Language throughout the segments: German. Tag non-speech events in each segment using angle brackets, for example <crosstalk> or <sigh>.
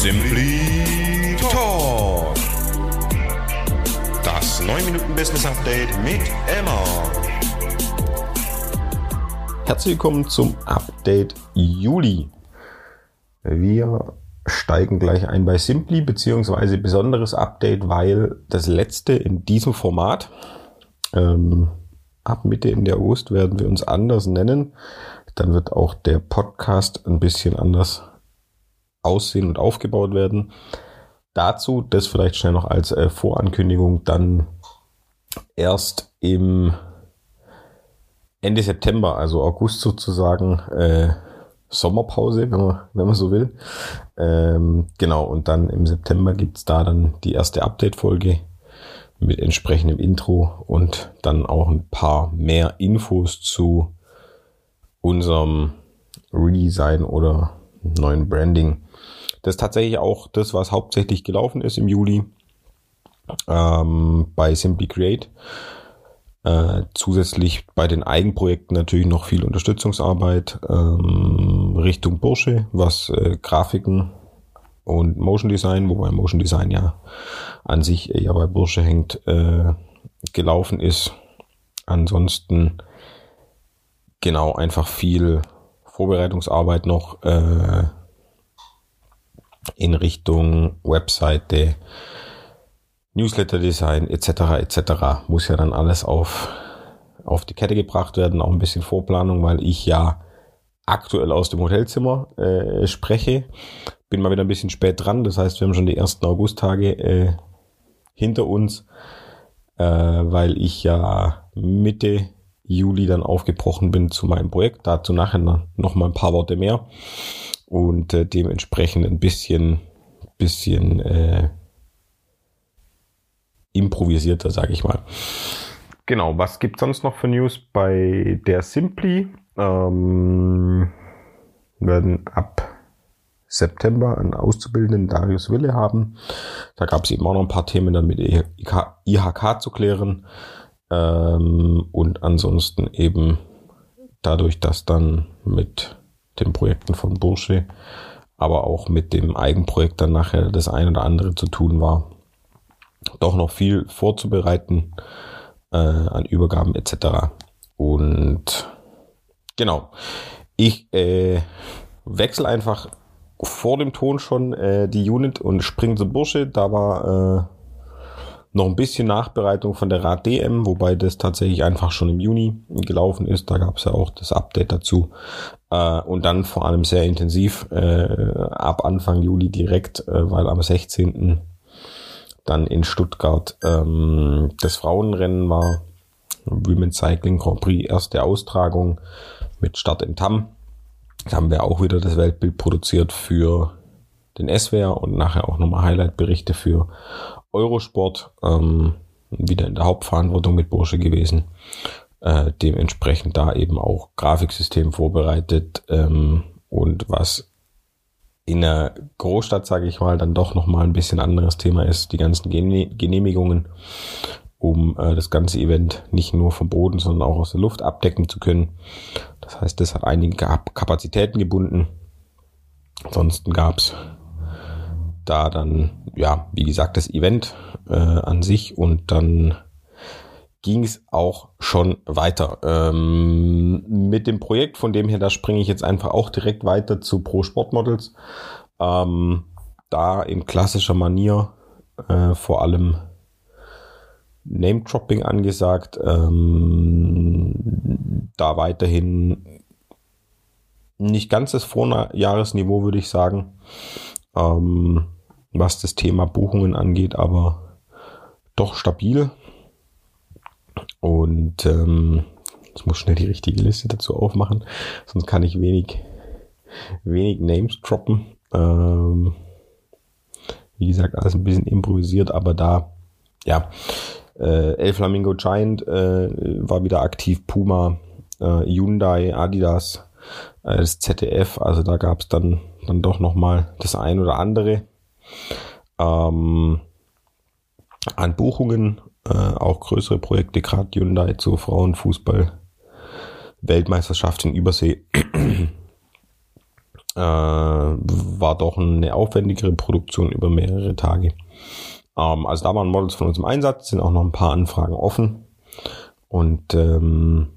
Simply Talk. Das 9 Minuten Business Update mit Emma. Herzlich willkommen zum Update Juli. Wir steigen gleich ein bei Simply, beziehungsweise besonderes Update, weil das letzte in diesem Format, ähm, ab Mitte in der August werden wir uns anders nennen. Dann wird auch der Podcast ein bisschen anders aussehen und aufgebaut werden. Dazu, das vielleicht schnell noch als äh, Vorankündigung, dann erst im Ende September, also August sozusagen, äh, Sommerpause, wenn man, wenn man so will. Ähm, genau, und dann im September gibt's da dann die erste Update-Folge mit entsprechendem Intro und dann auch ein paar mehr Infos zu unserem Redesign oder neuen Branding. Das ist tatsächlich auch das, was hauptsächlich gelaufen ist im Juli ähm, bei Simply Create. Äh, zusätzlich bei den Eigenprojekten natürlich noch viel Unterstützungsarbeit ähm, Richtung Bursche, was äh, Grafiken und Motion Design, wobei Motion Design ja an sich eher bei Bursche hängt, äh, gelaufen ist. Ansonsten genau einfach viel Vorbereitungsarbeit noch äh, in Richtung Webseite, Newsletter-Design etc. etc. muss ja dann alles auf, auf die Kette gebracht werden, auch ein bisschen Vorplanung, weil ich ja aktuell aus dem Hotelzimmer äh, spreche. Bin mal wieder ein bisschen spät dran, das heißt, wir haben schon die ersten Augusttage äh, hinter uns, äh, weil ich ja Mitte Juli dann aufgebrochen bin zu meinem Projekt. Dazu nachher noch mal ein paar Worte mehr und äh, dementsprechend ein bisschen, bisschen äh, improvisierter, sage ich mal. Genau, was gibt sonst noch für News bei der Simply? Ähm, werden ab September einen Auszubildenden Darius Wille haben. Da gab es eben auch noch ein paar Themen dann mit IHK zu klären. Ähm, und ansonsten eben dadurch, dass dann mit den Projekten von Bursche, aber auch mit dem Eigenprojekt dann nachher das ein oder andere zu tun war, doch noch viel vorzubereiten äh, an Übergaben etc. Und genau, ich äh, wechsle einfach vor dem Ton schon äh, die Unit und springe zum Bursche. Da war äh, noch ein bisschen Nachbereitung von der Rad DM, wobei das tatsächlich einfach schon im Juni gelaufen ist. Da gab es ja auch das Update dazu. Äh, und dann vor allem sehr intensiv äh, ab Anfang Juli direkt, äh, weil am 16. dann in Stuttgart ähm, das Frauenrennen war. Women's Cycling Grand Prix, erste Austragung mit Start in Tam. Da haben wir auch wieder das Weltbild produziert für den SWR und nachher auch nochmal Highlight-Berichte für Eurosport. Ähm, wieder in der Hauptverantwortung mit Bursche gewesen. Äh, dementsprechend da eben auch Grafiksystem vorbereitet ähm, und was in der Großstadt, sage ich mal, dann doch nochmal ein bisschen anderes Thema ist, die ganzen Genehmigungen, um äh, das ganze Event nicht nur vom Boden, sondern auch aus der Luft abdecken zu können. Das heißt, das hat einige Kapazitäten gebunden. Ansonsten gab's da dann, ja, wie gesagt, das Event äh, an sich und dann ging es auch schon weiter. Ähm, mit dem Projekt, von dem her, da springe ich jetzt einfach auch direkt weiter zu Pro Sportmodels. Ähm, da in klassischer Manier äh, vor allem Name-Dropping angesagt. Ähm, da weiterhin nicht ganz das Vorjahresniveau, würde ich sagen, ähm, was das Thema Buchungen angeht, aber doch stabil. Und ähm, ich muss schnell die richtige Liste dazu aufmachen, sonst kann ich wenig, wenig Names droppen. Ähm, wie gesagt, alles ein bisschen improvisiert, aber da, ja, äh, El Flamingo Giant äh, war wieder aktiv, Puma, äh, Hyundai, Adidas, äh, das ZDF, also da gab es dann, dann doch nochmal das ein oder andere. Ähm, an Buchungen äh, auch größere Projekte, gerade Hyundai zur Frauenfußball Weltmeisterschaft in Übersee. <clears throat> Äh, war doch eine aufwendigere Produktion über mehrere Tage. Ähm, also da waren Models von uns im Einsatz, sind auch noch ein paar Anfragen offen. Und ähm,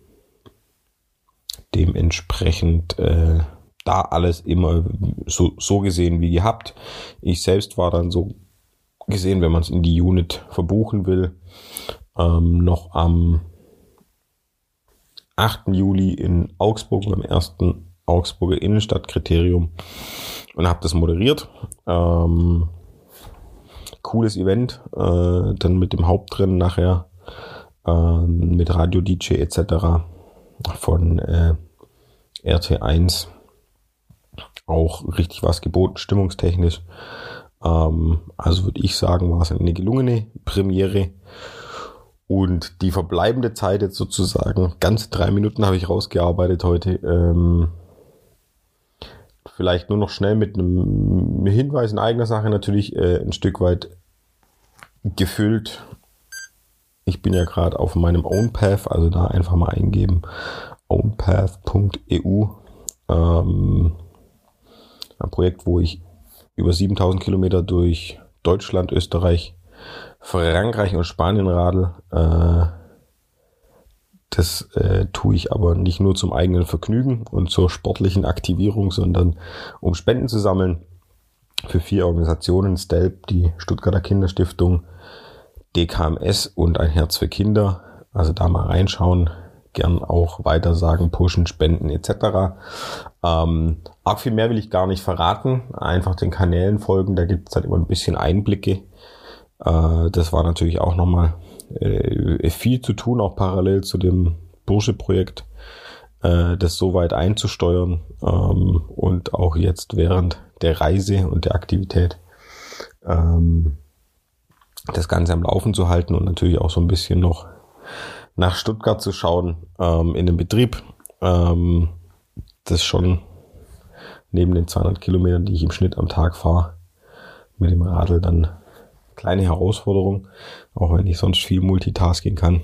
dementsprechend äh, da alles immer so, so gesehen wie gehabt. Ich selbst war dann so gesehen, wenn man es in die Unit verbuchen will, ähm, noch am 8. Juli in Augsburg beim ersten Augsburger Innenstadtkriterium und habe das moderiert. Ähm, cooles Event, äh, dann mit dem Hauptrennen nachher, äh, mit Radio DJ etc. von äh, RT1 auch richtig was geboten, stimmungstechnisch. Ähm, also würde ich sagen, war es eine gelungene Premiere. Und die verbleibende Zeit jetzt sozusagen, ganz drei Minuten habe ich rausgearbeitet heute. Ähm, vielleicht nur noch schnell mit einem Hinweis in eigener Sache natürlich äh, ein Stück weit gefüllt. Ich bin ja gerade auf meinem OwnPath, also da einfach mal eingeben ownpath.eu. Ähm, ein Projekt, wo ich über 7000 Kilometer durch Deutschland, Österreich, Frankreich und Spanien radel. Äh, das äh, tue ich aber nicht nur zum eigenen Vergnügen und zur sportlichen Aktivierung, sondern um Spenden zu sammeln für vier Organisationen, STELP, die Stuttgarter Kinderstiftung, DKMS und ein Herz für Kinder. Also da mal reinschauen, gern auch weitersagen, pushen, spenden etc. Ähm, arg viel mehr will ich gar nicht verraten. Einfach den Kanälen folgen, da gibt es halt immer ein bisschen Einblicke. Äh, das war natürlich auch nochmal äh, viel zu tun, auch parallel zu dem Bursche-Projekt, äh, das so weit einzusteuern ähm, und auch jetzt während der Reise und der Aktivität ähm, das Ganze am Laufen zu halten und natürlich auch so ein bisschen noch nach Stuttgart zu schauen, ähm, in den Betrieb. Ähm, das schon neben den 200 Kilometern, die ich im Schnitt am Tag fahre, mit dem Radl dann kleine Herausforderung, auch wenn ich sonst viel Multitasking kann,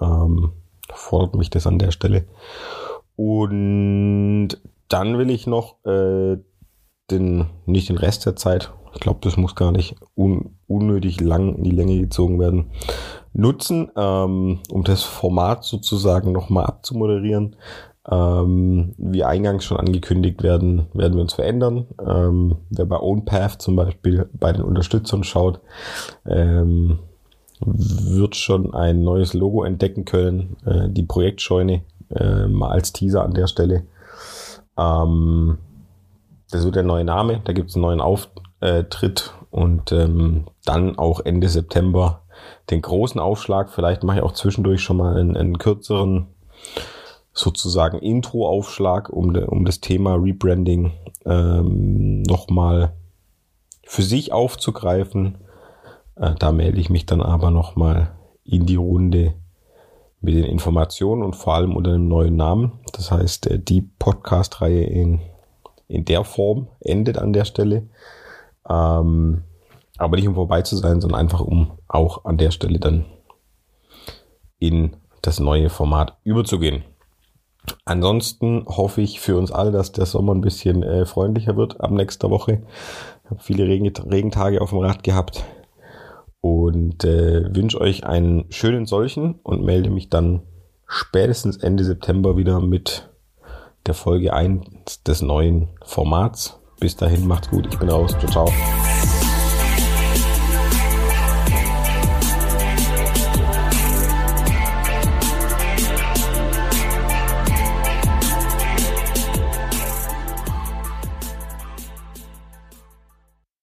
ähm, fordert mich das an der Stelle. Und dann will ich noch äh, den, nicht den Rest der Zeit, ich glaube, das muss gar nicht un, unnötig lang in die Länge gezogen werden, nutzen, ähm, um das Format sozusagen nochmal abzumoderieren. Ähm, wie eingangs schon angekündigt werden, werden wir uns verändern. Ähm, wer bei OwnPath zum Beispiel bei den Unterstützern schaut, ähm, wird schon ein neues Logo entdecken können. Äh, die Projektscheune äh, mal als Teaser an der Stelle. Ähm, das wird der neue Name, da gibt es einen neuen Auftritt und ähm, dann auch Ende September den großen Aufschlag. Vielleicht mache ich auch zwischendurch schon mal einen, einen kürzeren sozusagen Intro-Aufschlag, um, um das Thema Rebranding ähm, nochmal für sich aufzugreifen. Äh, da melde ich mich dann aber nochmal in die Runde mit den Informationen und vor allem unter einem neuen Namen. Das heißt, äh, die Podcast-Reihe in, in der Form endet an der Stelle. Ähm, aber nicht um vorbei zu sein, sondern einfach um auch an der Stelle dann in das neue Format überzugehen. Ansonsten hoffe ich für uns alle, dass der Sommer ein bisschen äh, freundlicher wird ab nächster Woche. Ich habe viele Regen Regentage auf dem Rad gehabt und äh, wünsche euch einen schönen solchen und melde mich dann spätestens Ende September wieder mit der Folge 1 des neuen Formats. Bis dahin macht's gut, ich bin raus. Ciao, ciao.